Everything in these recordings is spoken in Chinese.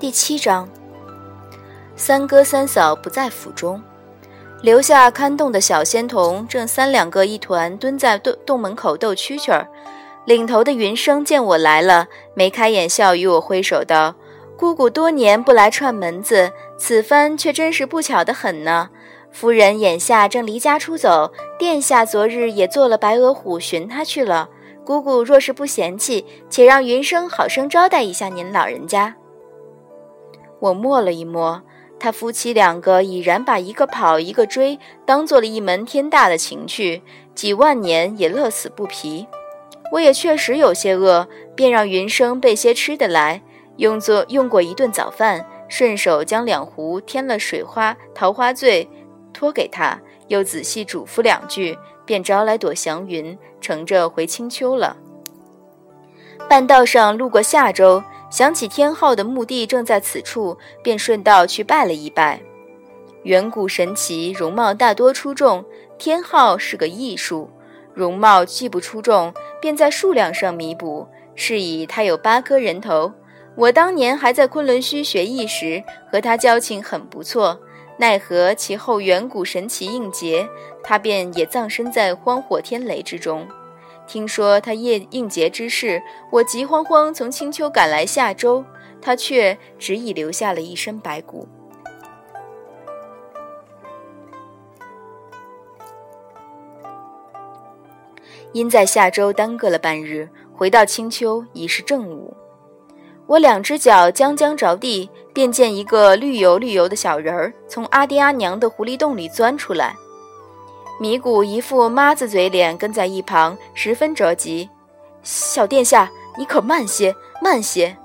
第七章，三哥三嫂不在府中，留下看洞的小仙童正三两个一团蹲在洞洞门口斗蛐蛐儿。领头的云生见我来了，眉开眼笑，与我挥手道：“姑姑多年不来串门子，此番却真是不巧的很呢。夫人眼下正离家出走，殿下昨日也做了白额虎寻她去了。姑姑若是不嫌弃，且让云生好生招待一下您老人家。”我摸了一摸，他夫妻两个已然把一个跑一个追当做了一门天大的情趣，几万年也乐此不疲。我也确实有些饿，便让云生备些吃的来，用作用过一顿早饭，顺手将两壶添了水花桃花醉托给他，又仔细嘱咐两句，便招来朵祥云，乘着回青丘了。半道上路过夏州。想起天昊的墓地正在此处，便顺道去拜了一拜。远古神奇，容貌大多出众。天昊是个异术，容貌既不出众，便在数量上弥补。是以他有八颗人头。我当年还在昆仑虚学艺时，和他交情很不错。奈何其后远古神奇应劫，他便也葬身在荒火天雷之中。听说他夜应劫之事，我急慌慌从青丘赶来夏州，他却只已留下了一身白骨。因在夏州耽搁了半日，回到青丘已是正午。我两只脚将将着地，便见一个绿油绿油的小人儿从阿爹阿娘的狐狸洞里钻出来。米谷一副妈子嘴脸，跟在一旁，十分着急。小殿下，你可慢些，慢些！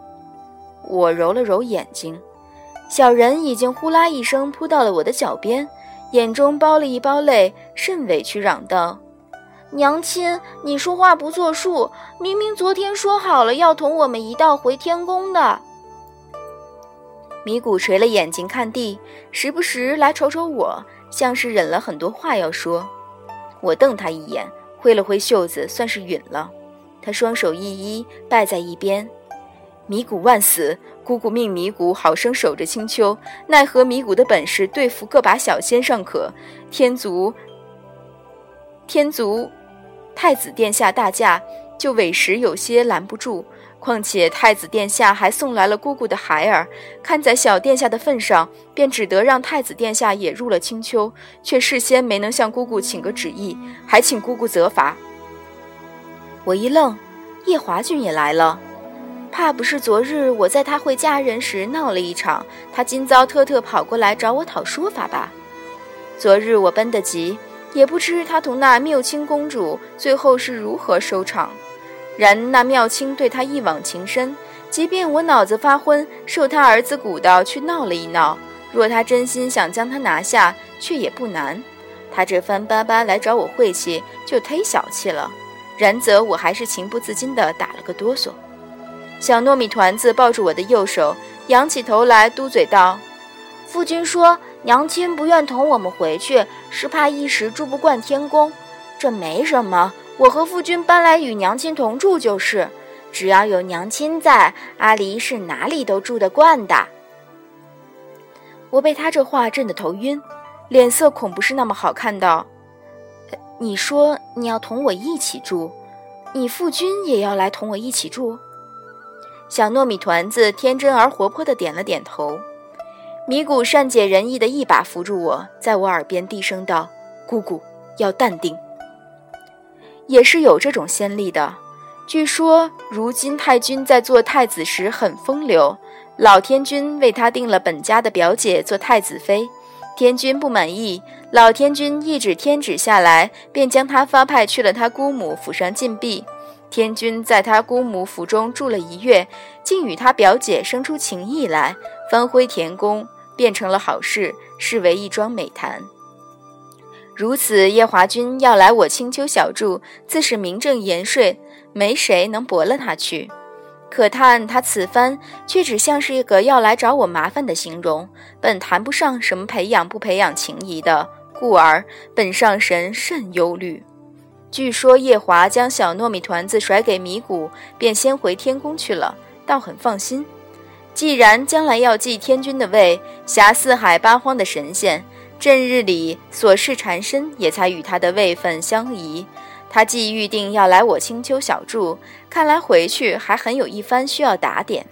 我揉了揉眼睛，小人已经呼啦一声扑到了我的脚边，眼中包了一包泪，甚委屈，嚷道：“娘亲，你说话不作数，明明昨天说好了要同我们一道回天宫的。”米谷垂了眼睛看地，时不时来瞅瞅我。像是忍了很多话要说，我瞪他一眼，挥了挥袖子，算是允了。他双手一一拜在一边，米谷万死！姑姑命米谷好生守着青丘，奈何米谷的本事对付个把小仙尚可，天族天族太子殿下大驾，就委实有些拦不住。况且太子殿下还送来了姑姑的孩儿，看在小殿下的份上，便只得让太子殿下也入了青丘，却事先没能向姑姑请个旨意，还请姑姑责罚。我一愣，叶华君也来了，怕不是昨日我在他会嫁人时闹了一场，他今遭特特跑过来找我讨说法吧？昨日我奔得急，也不知他同那缪清公主最后是如何收场。然那妙清对他一往情深，即便我脑子发昏，受他儿子鼓捣去闹了一闹，若他真心想将他拿下，却也不难。他这番巴巴来找我晦气，就忒小气了。然则我还是情不自禁地打了个哆嗦。小糯米团子抱住我的右手，仰起头来嘟嘴道：“父君说，娘亲不愿同我们回去，是怕一时住不惯天宫。这没什么。”我和夫君搬来与娘亲同住就是，只要有娘亲在，阿离是哪里都住得惯的。我被他这话震得头晕，脸色恐不是那么好看的。你说你要同我一起住，你父君也要来同我一起住？小糯米团子天真而活泼的点了点头。米谷善解人意的一把扶住我，在我耳边低声道：“姑姑要淡定。”也是有这种先例的。据说，如今太君在做太子时很风流，老天君为他定了本家的表姐做太子妃。天君不满意，老天君一纸天旨下来，便将他发派去了他姑母府上禁闭。天君在他姑母府中住了一月，竟与他表姐生出情意来，翻回田宫，变成了好事，视为一桩美谈。如此，夜华君要来我青丘小住，自是名正言顺，没谁能驳了他去。可叹他此番却只像是一个要来找我麻烦的形容，本谈不上什么培养不培养情谊的，故而本上神甚忧虑。据说夜华将小糯米团子甩给米谷，便先回天宫去了，倒很放心。既然将来要继天君的位，辖四海八荒的神仙，正日里琐事缠身，也才与他的位分相宜。他既预定要来我青丘小住，看来回去还很有一番需要打点。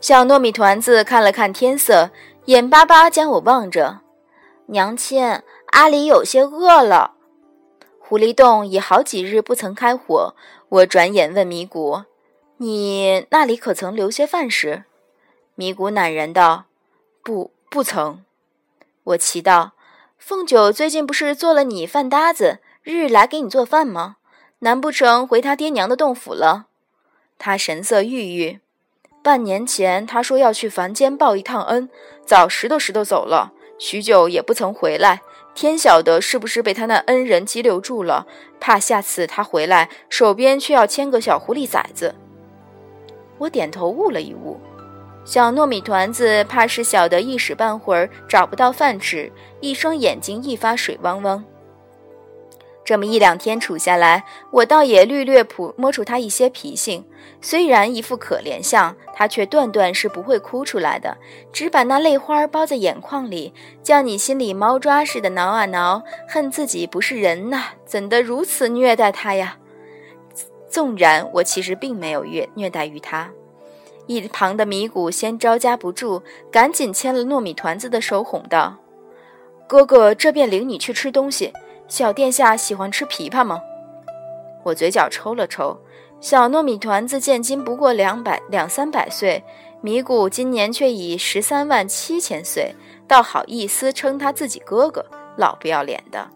小糯米团子看了看天色，眼巴巴将我望着。娘亲，阿里有些饿了。狐狸洞已好几日不曾开火，我转眼问米谷：“你那里可曾留些饭食？”米谷赧然道：“不，不曾。”我奇道：“凤九最近不是做了你饭搭子，日日来给你做饭吗？难不成回他爹娘的洞府了？”他神色郁郁。半年前他说要去凡间报一趟恩，早拾掇拾掇走了，许久也不曾回来。天晓得是不是被他那恩人激留住了？怕下次他回来，手边却要牵个小狐狸崽子。我点头悟了一悟，小糯米团子怕是晓得一时半会儿找不到饭吃，一双眼睛一发水汪汪。这么一两天处下来，我倒也略略捕摸出他一些脾性。虽然一副可怜相，他却断断是不会哭出来的，只把那泪花包在眼眶里，叫你心里猫抓似的挠啊挠，恨自己不是人呐，怎的如此虐待他呀？纵然我其实并没有虐虐待于他，一旁的米谷先招架不住，赶紧牵了糯米团子的手，哄道：“哥哥这便领你去吃东西。”小殿下喜欢吃枇杷吗？我嘴角抽了抽。小糯米团子现今不过两百两三百岁，米谷今年却已十三万七千岁，倒好意思称他自己哥哥，老不要脸的。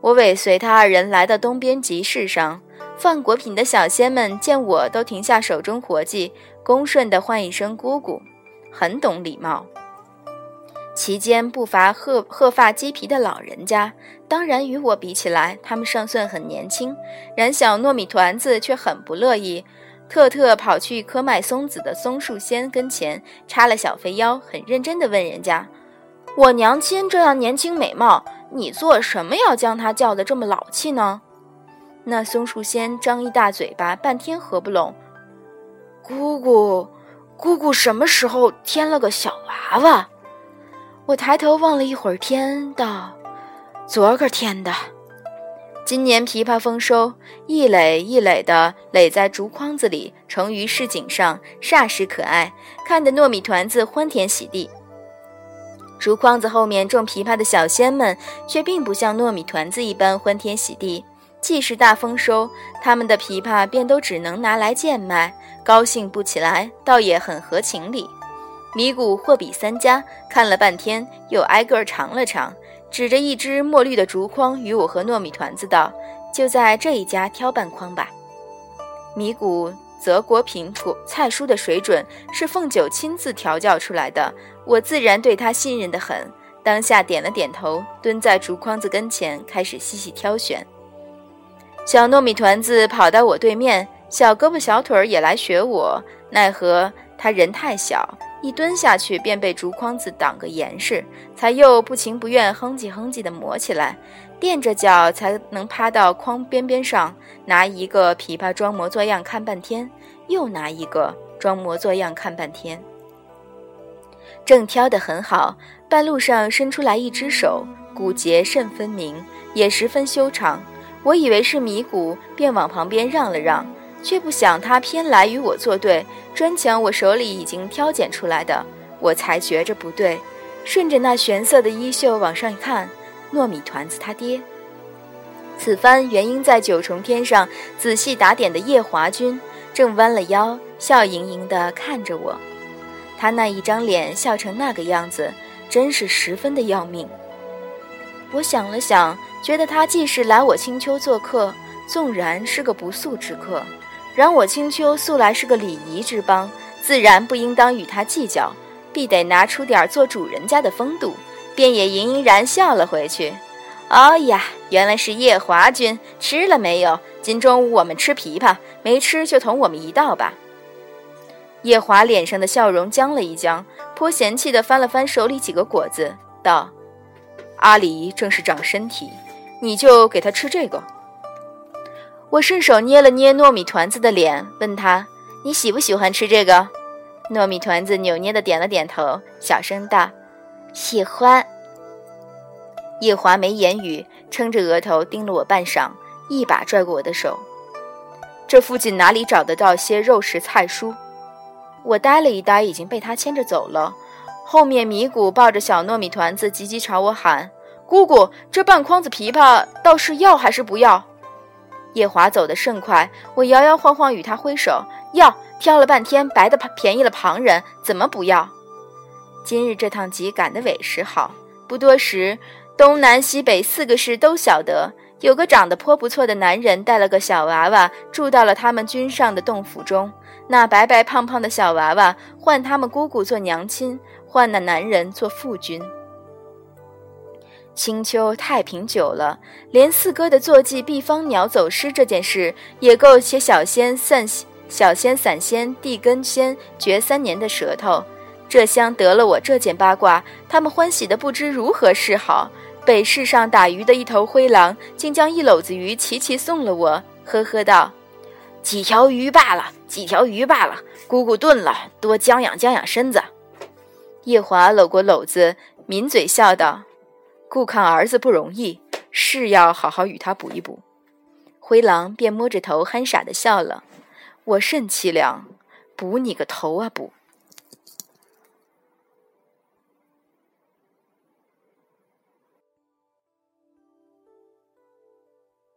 我尾随他二人来到东边集市上，贩果品的小仙们见我都停下手中活计，恭顺地唤一声姑姑，很懂礼貌。其间不乏褐褐发鸡皮的老人家，当然与我比起来，他们尚算很年轻。然小糯米团子却很不乐意，特特跑去一棵卖松子的松树仙跟前，插了小肥腰，很认真地问人家：“我娘亲这样年轻美貌，你做什么要将她叫得这么老气呢？”那松树仙张一大嘴巴，半天合不拢。姑姑，姑姑什么时候添了个小娃娃？我抬头望了一会儿天，道：“昨个天的。今年枇杷丰收，一垒一垒的垒在竹筐子里，成于市井上，煞是可爱，看得糯米团子欢天喜地。竹筐子后面种枇杷的小仙们，却并不像糯米团子一般欢天喜地。既是大丰收，他们的枇杷便都只能拿来贱卖，高兴不起来，倒也很合情理。”米谷货比三家，看了半天，又挨个尝了尝，指着一只墨绿的竹筐，与我和糯米团子道：“就在这一家挑半筐吧。”米谷择果品果菜蔬的水准是凤九亲自调教出来的，我自然对他信任的很，当下点了点头，蹲在竹筐子跟前，开始细细挑选。小糯米团子跑到我对面，小胳膊小腿儿也来学我，奈何他人太小。一蹲下去，便被竹筐子挡个严实，才又不情不愿哼唧哼唧地磨起来，垫着脚才能趴到筐边边上，拿一个枇杷装模作样看半天，又拿一个装模作样看半天。正挑得很好，半路上伸出来一只手，骨节甚分明，也十分修长。我以为是米谷，便往旁边让了让。却不想他偏来与我作对，专抢我手里已经挑拣出来的，我才觉着不对。顺着那玄色的衣袖往上一看，糯米团子他爹。此番原因在九重天上仔细打点的夜华君，正弯了腰，笑盈盈地看着我。他那一张脸笑成那个样子，真是十分的要命。我想了想，觉得他既是来我青丘做客，纵然是个不速之客。然我青丘素来是个礼仪之邦，自然不应当与他计较，必得拿出点做主人家的风度，便也盈盈然笑了回去。哦呀，原来是叶华君，吃了没有？今中午我们吃枇杷，没吃就同我们一道吧。叶华脸上的笑容僵了一僵，颇嫌弃地翻了翻手里几个果子，道：“阿离正是长身体，你就给他吃这个。”我顺手捏了捏糯米团子的脸，问他：“你喜不喜欢吃这个？糯米团子扭捏的点了点头，小声道：“喜欢。”叶华没言语，撑着额头盯了我半晌，一把拽过我的手。这附近哪里找得到些肉食菜蔬？我呆了一呆，已经被他牵着走了。后面米谷抱着小糯米团子，急急朝我喊：“姑姑，这半筐子枇杷倒是要还是不要？”叶华走得甚快，我摇摇晃晃与他挥手：“要！挑了半天，白的便宜了旁人，怎么不要？”今日这趟集赶得委实好，不多时，东南西北四个市都晓得。有个长得颇不错的男人带了个小娃娃住到了他们军上的洞府中，那白白胖胖的小娃娃唤他们姑姑做娘亲，唤那男人做父君。青丘太平久了，连四哥的坐骑毕方鸟走失这件事，也够些小仙散小仙散仙地根仙绝三年的舌头。这厢得了我这件八卦，他们欢喜的不知如何是好。北市上打鱼的一头灰狼，竟将一篓子鱼齐齐送了我，呵呵道：“几条鱼罢了，几条鱼罢了，姑姑炖了，多将养将养身子。”叶华搂过篓子，抿嘴笑道：“顾看儿子不容易，是要好好与他补一补。”灰狼便摸着头，憨傻的笑了。我甚凄凉，补你个头啊补！